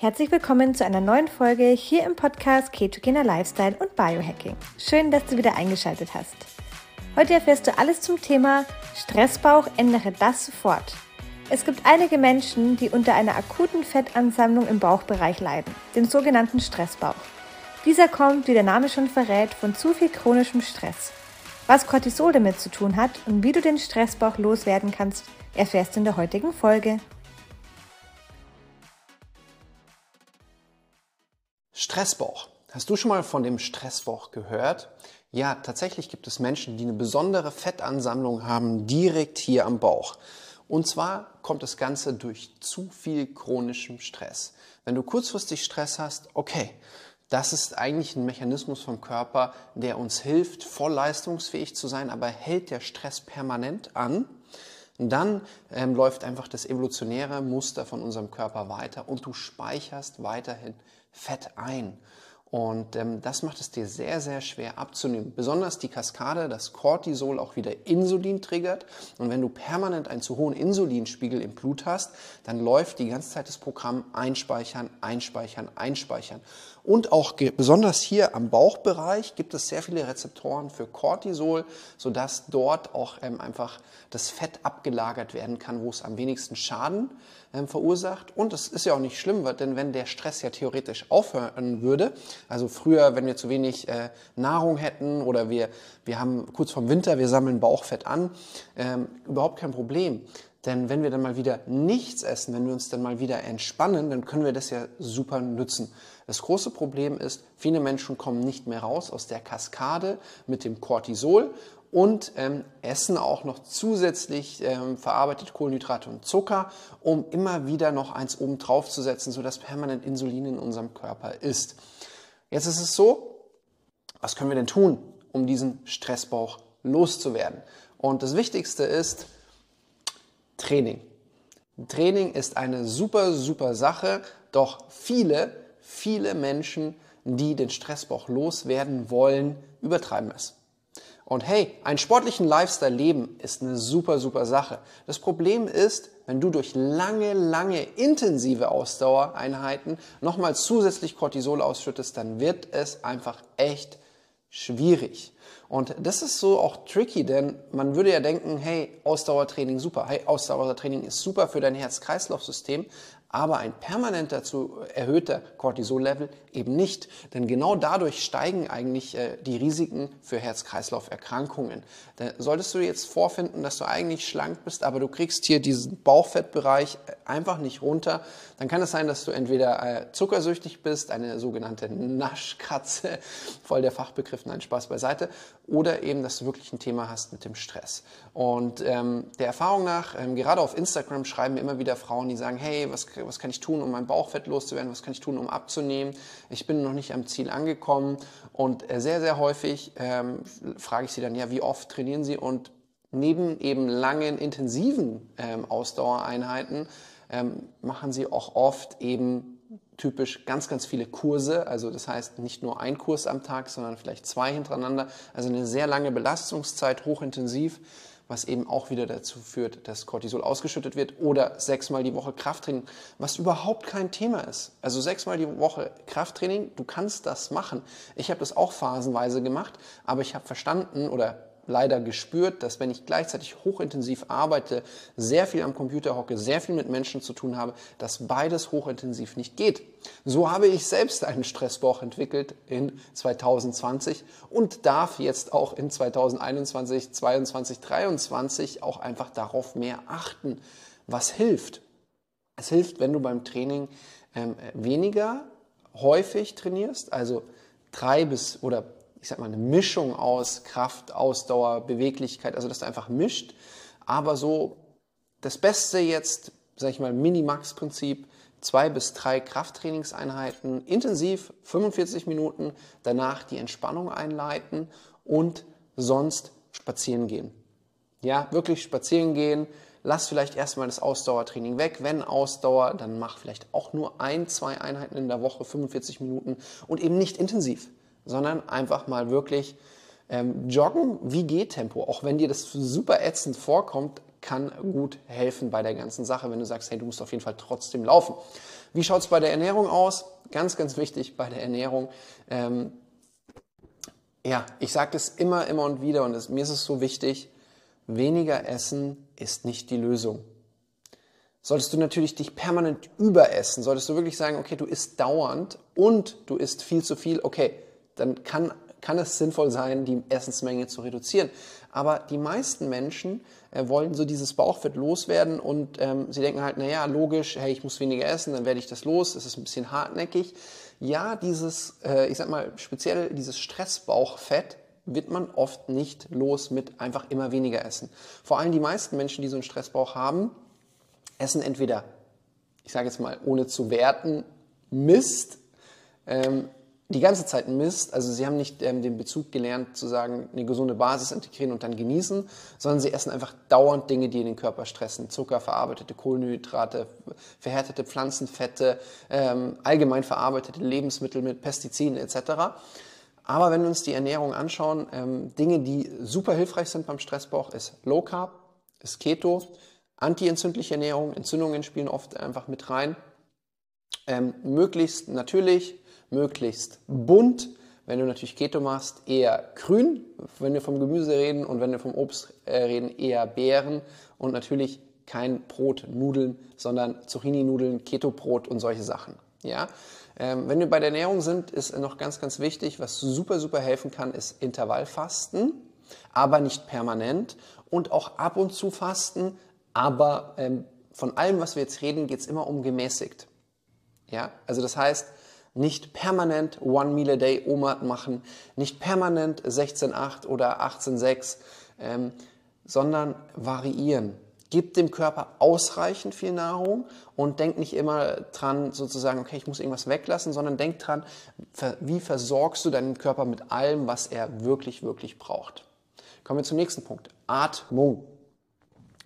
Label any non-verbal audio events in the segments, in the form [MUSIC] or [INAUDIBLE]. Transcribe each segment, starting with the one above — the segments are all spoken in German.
Herzlich willkommen zu einer neuen Folge hier im Podcast Ketogener Lifestyle und Biohacking. Schön, dass du wieder eingeschaltet hast. Heute erfährst du alles zum Thema Stressbauch, ändere das sofort. Es gibt einige Menschen, die unter einer akuten Fettansammlung im Bauchbereich leiden, dem sogenannten Stressbauch. Dieser kommt, wie der Name schon verrät, von zu viel chronischem Stress. Was Cortisol damit zu tun hat und wie du den Stressbauch loswerden kannst, erfährst du in der heutigen Folge. Stressbauch. Hast du schon mal von dem Stressbauch gehört? Ja, tatsächlich gibt es Menschen, die eine besondere Fettansammlung haben, direkt hier am Bauch. Und zwar kommt das Ganze durch zu viel chronischem Stress. Wenn du kurzfristig Stress hast, okay, das ist eigentlich ein Mechanismus vom Körper, der uns hilft, voll leistungsfähig zu sein, aber hält der Stress permanent an, dann ähm, läuft einfach das evolutionäre Muster von unserem Körper weiter und du speicherst weiterhin Fett ein. Und ähm, das macht es dir sehr, sehr schwer abzunehmen. Besonders die Kaskade, das Cortisol auch wieder Insulin triggert. Und wenn du permanent einen zu hohen Insulinspiegel im Blut hast, dann läuft die ganze Zeit das Programm einspeichern, einspeichern, einspeichern. Und auch besonders hier am Bauchbereich gibt es sehr viele Rezeptoren für Cortisol, sodass dort auch ähm, einfach das Fett abgelagert werden kann, wo es am wenigsten Schaden ähm, verursacht. Und es ist ja auch nicht schlimm, denn wenn der Stress ja theoretisch aufhören würde, also früher, wenn wir zu wenig äh, Nahrung hätten oder wir, wir haben kurz vorm Winter, wir sammeln Bauchfett an, ähm, überhaupt kein Problem. Denn wenn wir dann mal wieder nichts essen, wenn wir uns dann mal wieder entspannen, dann können wir das ja super nützen. Das große Problem ist, viele Menschen kommen nicht mehr raus aus der Kaskade mit dem Cortisol und ähm, essen auch noch zusätzlich ähm, verarbeitete Kohlenhydrate und Zucker, um immer wieder noch eins oben drauf zu setzen, sodass permanent Insulin in unserem Körper ist. Jetzt ist es so, was können wir denn tun, um diesen Stressbauch loszuwerden? Und das Wichtigste ist Training. Training ist eine super, super Sache, doch viele viele Menschen, die den Stressbauch loswerden wollen, übertreiben es. Und hey, einen sportlichen Lifestyle leben ist eine super, super Sache. Das Problem ist, wenn du durch lange, lange intensive Ausdauereinheiten nochmal zusätzlich Cortisol ausschüttest, dann wird es einfach echt schwierig. Und das ist so auch tricky, denn man würde ja denken, hey, Ausdauertraining super, hey, Ausdauertraining ist super für dein Herz-Kreislauf-System, aber ein permanent dazu erhöhter Cortisol-Level eben nicht. Denn genau dadurch steigen eigentlich äh, die Risiken für Herz-Kreislauf-Erkrankungen. Solltest du jetzt vorfinden, dass du eigentlich schlank bist, aber du kriegst hier diesen Bauchfettbereich äh, einfach nicht runter, dann kann es sein, dass du entweder äh, zuckersüchtig bist, eine sogenannte Naschkatze, [LAUGHS] voll der Fachbegriff, nein, Spaß beiseite, oder eben, dass du wirklich ein Thema hast mit dem Stress. Und ähm, der Erfahrung nach, ähm, gerade auf Instagram schreiben immer wieder Frauen, die sagen, hey, was was kann ich tun, um mein Bauchfett loszuwerden, was kann ich tun, um abzunehmen. Ich bin noch nicht am Ziel angekommen und äh, sehr, sehr häufig ähm, frage ich sie dann, ja, wie oft trainieren Sie? Und neben eben langen, intensiven ähm, Ausdauereinheiten ähm, machen sie auch oft eben typisch ganz, ganz viele Kurse. Also das heißt nicht nur ein Kurs am Tag, sondern vielleicht zwei hintereinander. Also eine sehr lange Belastungszeit, hochintensiv was eben auch wieder dazu führt, dass Cortisol ausgeschüttet wird oder sechsmal die Woche Krafttraining, was überhaupt kein Thema ist. Also sechsmal die Woche Krafttraining, du kannst das machen. Ich habe das auch phasenweise gemacht, aber ich habe verstanden oder leider gespürt, dass wenn ich gleichzeitig hochintensiv arbeite, sehr viel am Computer hocke, sehr viel mit Menschen zu tun habe, dass beides hochintensiv nicht geht. So habe ich selbst einen Stressbauch entwickelt in 2020 und darf jetzt auch in 2021, 2022, 2023 auch einfach darauf mehr achten. Was hilft? Es hilft, wenn du beim Training ähm, weniger häufig trainierst, also drei bis oder ich sag mal, eine Mischung aus Kraft, Ausdauer, Beweglichkeit, also dass du einfach mischt. Aber so das Beste jetzt, sag ich mal, Minimax-Prinzip, zwei bis drei Krafttrainingseinheiten, intensiv 45 Minuten, danach die Entspannung einleiten und sonst spazieren gehen. Ja, wirklich spazieren gehen. Lass vielleicht erstmal das Ausdauertraining weg. Wenn Ausdauer, dann mach vielleicht auch nur ein, zwei Einheiten in der Woche, 45 Minuten und eben nicht intensiv sondern einfach mal wirklich ähm, joggen wie Gehtempo. Auch wenn dir das super ätzend vorkommt, kann gut helfen bei der ganzen Sache, wenn du sagst, hey, du musst auf jeden Fall trotzdem laufen. Wie schaut es bei der Ernährung aus? Ganz, ganz wichtig bei der Ernährung. Ähm, ja, ich sage das immer, immer und wieder und es, mir ist es so wichtig, weniger essen ist nicht die Lösung. Solltest du natürlich dich permanent überessen, solltest du wirklich sagen, okay, du isst dauernd und du isst viel zu viel, okay, dann kann, kann es sinnvoll sein, die Essensmenge zu reduzieren. Aber die meisten Menschen äh, wollen so dieses Bauchfett loswerden und ähm, sie denken halt, naja, logisch, hey, ich muss weniger essen, dann werde ich das los, es ist ein bisschen hartnäckig. Ja, dieses, äh, ich sag mal, speziell dieses Stressbauchfett wird man oft nicht los mit einfach immer weniger essen. Vor allem die meisten Menschen, die so einen Stressbauch haben, essen entweder, ich sage jetzt mal, ohne zu werten, Mist, ähm, die ganze Zeit Mist. Also sie haben nicht ähm, den Bezug gelernt zu sagen, eine gesunde Basis integrieren und dann genießen, sondern sie essen einfach dauernd Dinge, die den Körper stressen. Zucker, verarbeitete Kohlenhydrate, verhärtete Pflanzenfette, ähm, allgemein verarbeitete Lebensmittel mit Pestiziden etc. Aber wenn wir uns die Ernährung anschauen, ähm, Dinge, die super hilfreich sind beim Stressbauch, ist Low Carb, ist Keto, antientzündliche Ernährung, Entzündungen spielen oft einfach mit rein. Ähm, möglichst natürlich, möglichst bunt. Wenn du natürlich Keto machst, eher grün, wenn wir vom Gemüse reden und wenn wir vom Obst äh, reden, eher Beeren und natürlich kein Brot, Nudeln, sondern Zucchini-Nudeln, Keto-Brot und solche Sachen. Ja? Ähm, wenn wir bei der Ernährung sind, ist noch ganz, ganz wichtig, was super, super helfen kann, ist Intervallfasten, aber nicht permanent und auch ab und zu fasten, aber ähm, von allem, was wir jetzt reden, geht es immer um gemäßigt. Ja? Also das heißt, nicht permanent One Meal a Day OMAD machen, nicht permanent 16,8 oder 18,6, ähm, sondern variieren. Gib dem Körper ausreichend viel Nahrung und denk nicht immer dran, sozusagen, okay, ich muss irgendwas weglassen, sondern denk dran, wie versorgst du deinen Körper mit allem, was er wirklich, wirklich braucht. Kommen wir zum nächsten Punkt. Atmung.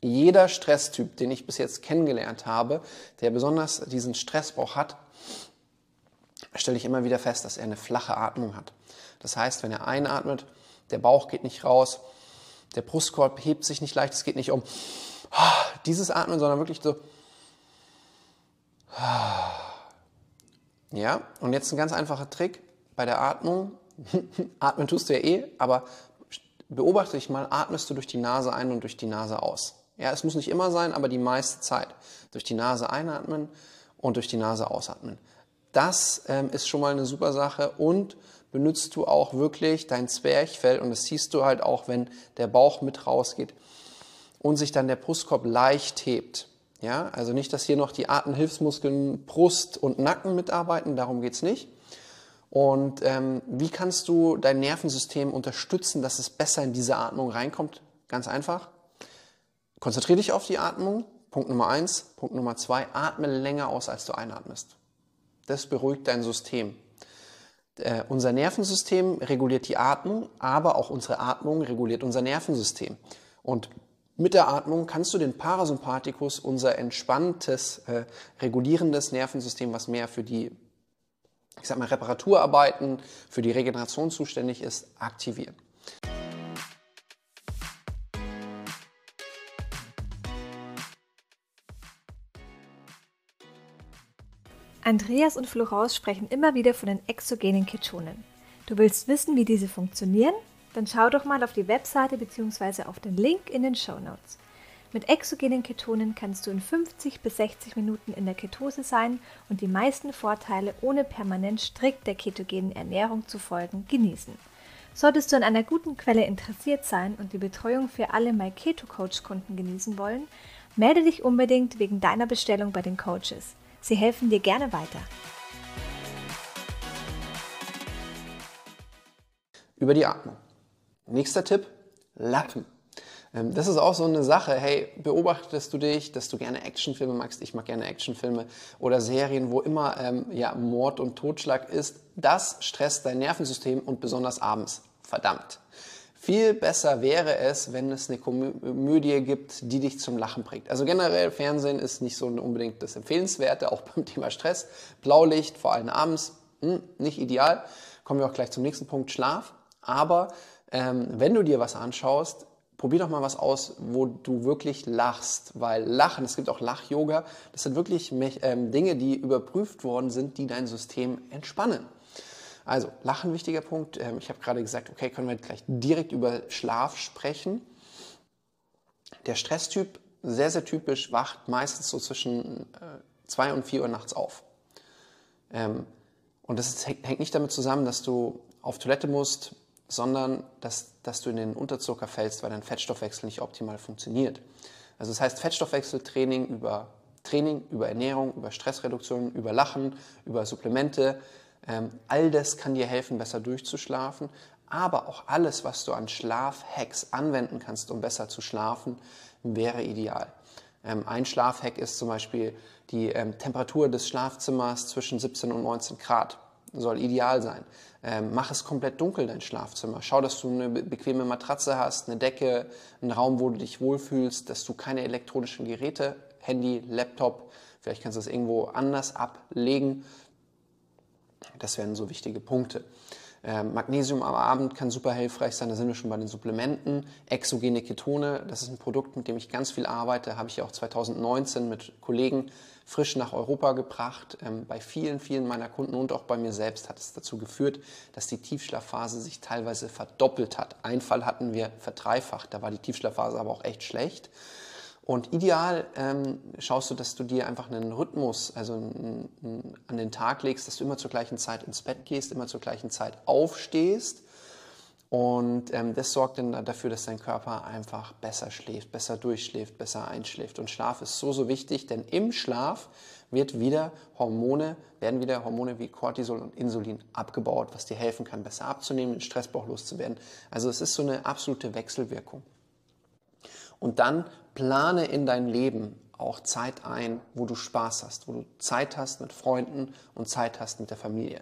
Jeder Stresstyp, den ich bis jetzt kennengelernt habe, der besonders diesen Stressbauch hat, stelle ich immer wieder fest, dass er eine flache Atmung hat. Das heißt, wenn er einatmet, der Bauch geht nicht raus, der Brustkorb hebt sich nicht leicht, es geht nicht um dieses Atmen, sondern wirklich so. Ja, und jetzt ein ganz einfacher Trick bei der Atmung. [LAUGHS] Atmen tust du ja eh, aber beobachte dich mal, atmest du durch die Nase ein und durch die Nase aus. Ja, es muss nicht immer sein, aber die meiste Zeit. Durch die Nase einatmen und durch die Nase ausatmen. Das ähm, ist schon mal eine super Sache und benutzt du auch wirklich dein Zwerchfell und das siehst du halt auch, wenn der Bauch mit rausgeht und sich dann der Brustkorb leicht hebt. Ja, also nicht, dass hier noch die Atemhilfsmuskeln Brust und Nacken mitarbeiten, darum geht's nicht. Und ähm, wie kannst du dein Nervensystem unterstützen, dass es besser in diese Atmung reinkommt? Ganz einfach. Konzentriere dich auf die Atmung. Punkt Nummer eins. Punkt Nummer zwei. Atme länger aus, als du einatmest. Das beruhigt dein System. Äh, unser Nervensystem reguliert die Atmung, aber auch unsere Atmung reguliert unser Nervensystem. Und mit der Atmung kannst du den Parasympathikus, unser entspanntes, äh, regulierendes Nervensystem, was mehr für die, ich sag mal, Reparaturarbeiten, für die Regeneration zuständig ist, aktivieren. Andreas und Florence sprechen immer wieder von den exogenen Ketonen. Du willst wissen, wie diese funktionieren? Dann schau doch mal auf die Webseite bzw. auf den Link in den Show Notes. Mit exogenen Ketonen kannst du in 50 bis 60 Minuten in der Ketose sein und die meisten Vorteile ohne permanent strikt der ketogenen Ernährung zu folgen genießen. Solltest du an einer guten Quelle interessiert sein und die Betreuung für alle My Keto Coach Kunden genießen wollen, melde dich unbedingt wegen deiner Bestellung bei den Coaches. Sie helfen dir gerne weiter. Über die Atmung. Nächster Tipp, Lappen. Ähm, das ist auch so eine Sache. Hey, beobachtest du dich, dass du gerne Actionfilme magst? Ich mag gerne Actionfilme oder Serien, wo immer ähm, ja, Mord und Totschlag ist. Das stresst dein Nervensystem und besonders abends. Verdammt. Viel besser wäre es, wenn es eine Komödie gibt, die dich zum Lachen bringt. Also generell Fernsehen ist nicht so unbedingt das Empfehlenswerte, auch beim [LAUGHS] Thema Stress. Blaulicht, vor allem abends, hm, nicht ideal. Kommen wir auch gleich zum nächsten Punkt, Schlaf. Aber ähm, wenn du dir was anschaust, probier doch mal was aus, wo du wirklich lachst, weil Lachen, es gibt auch Lach-Yoga, das sind wirklich ähm, Dinge, die überprüft worden sind, die dein System entspannen. Also, Lachen, wichtiger Punkt. Ähm, ich habe gerade gesagt, okay, können wir gleich direkt über Schlaf sprechen. Der Stresstyp, sehr, sehr typisch, wacht meistens so zwischen äh, 2 und 4 Uhr nachts auf. Ähm, und das hängt nicht damit zusammen, dass du auf Toilette musst, sondern dass, dass du in den Unterzucker fällst, weil dein Fettstoffwechsel nicht optimal funktioniert. Also das heißt Fettstoffwechseltraining über Training, über Ernährung, über Stressreduktion, über Lachen, über Supplemente, all das kann dir helfen, besser durchzuschlafen. Aber auch alles, was du an Schlafhacks anwenden kannst, um besser zu schlafen, wäre ideal. Ähm, ein Schlafhack ist zum Beispiel die ähm, Temperatur des Schlafzimmers zwischen 17 und 19 Grad soll ideal sein. Ähm, mach es komplett dunkel, dein Schlafzimmer. Schau, dass du eine bequeme Matratze hast, eine Decke, einen Raum, wo du dich wohlfühlst, dass du keine elektronischen Geräte, Handy, Laptop, vielleicht kannst du das irgendwo anders ablegen. Das wären so wichtige Punkte. Ähm, Magnesium am Abend kann super hilfreich sein, da sind wir schon bei den Supplementen. Exogene Ketone, das ist ein Produkt, mit dem ich ganz viel arbeite, habe ich auch 2019 mit Kollegen frisch nach Europa gebracht. Ähm, bei vielen, vielen meiner Kunden und auch bei mir selbst hat es dazu geführt, dass die Tiefschlafphase sich teilweise verdoppelt hat. Ein Fall hatten wir verdreifacht, da war die Tiefschlafphase aber auch echt schlecht. Und ideal ähm, schaust du, dass du dir einfach einen Rhythmus also n, n, an den Tag legst, dass du immer zur gleichen Zeit ins Bett gehst, immer zur gleichen Zeit aufstehst. Und ähm, das sorgt dann dafür, dass dein Körper einfach besser schläft, besser durchschläft, besser einschläft. Und Schlaf ist so, so wichtig, denn im Schlaf wird wieder Hormone, werden wieder Hormone wie Cortisol und Insulin abgebaut, was dir helfen kann, besser abzunehmen, den Stressbauch loszuwerden. Also es ist so eine absolute Wechselwirkung. Und dann plane in dein Leben auch Zeit ein, wo du Spaß hast, wo du Zeit hast mit Freunden und Zeit hast mit der Familie.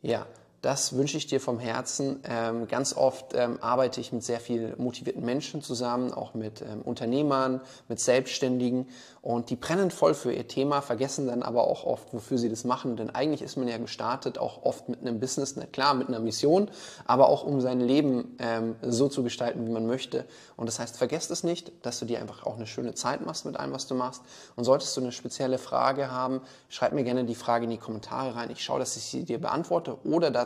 Ja, das wünsche ich dir vom Herzen. Ähm, ganz oft ähm, arbeite ich mit sehr viel motivierten Menschen zusammen, auch mit ähm, Unternehmern, mit Selbstständigen und die brennen voll für ihr Thema, vergessen dann aber auch oft, wofür sie das machen. Denn eigentlich ist man ja gestartet, auch oft mit einem Business, na klar, mit einer Mission, aber auch um sein Leben ähm, so zu gestalten, wie man möchte. Und das heißt, vergesst es nicht, dass du dir einfach auch eine schöne Zeit machst mit allem, was du machst. Und solltest du eine spezielle Frage haben, schreib mir gerne die Frage in die Kommentare rein. Ich schaue, dass ich sie dir beantworte oder dazu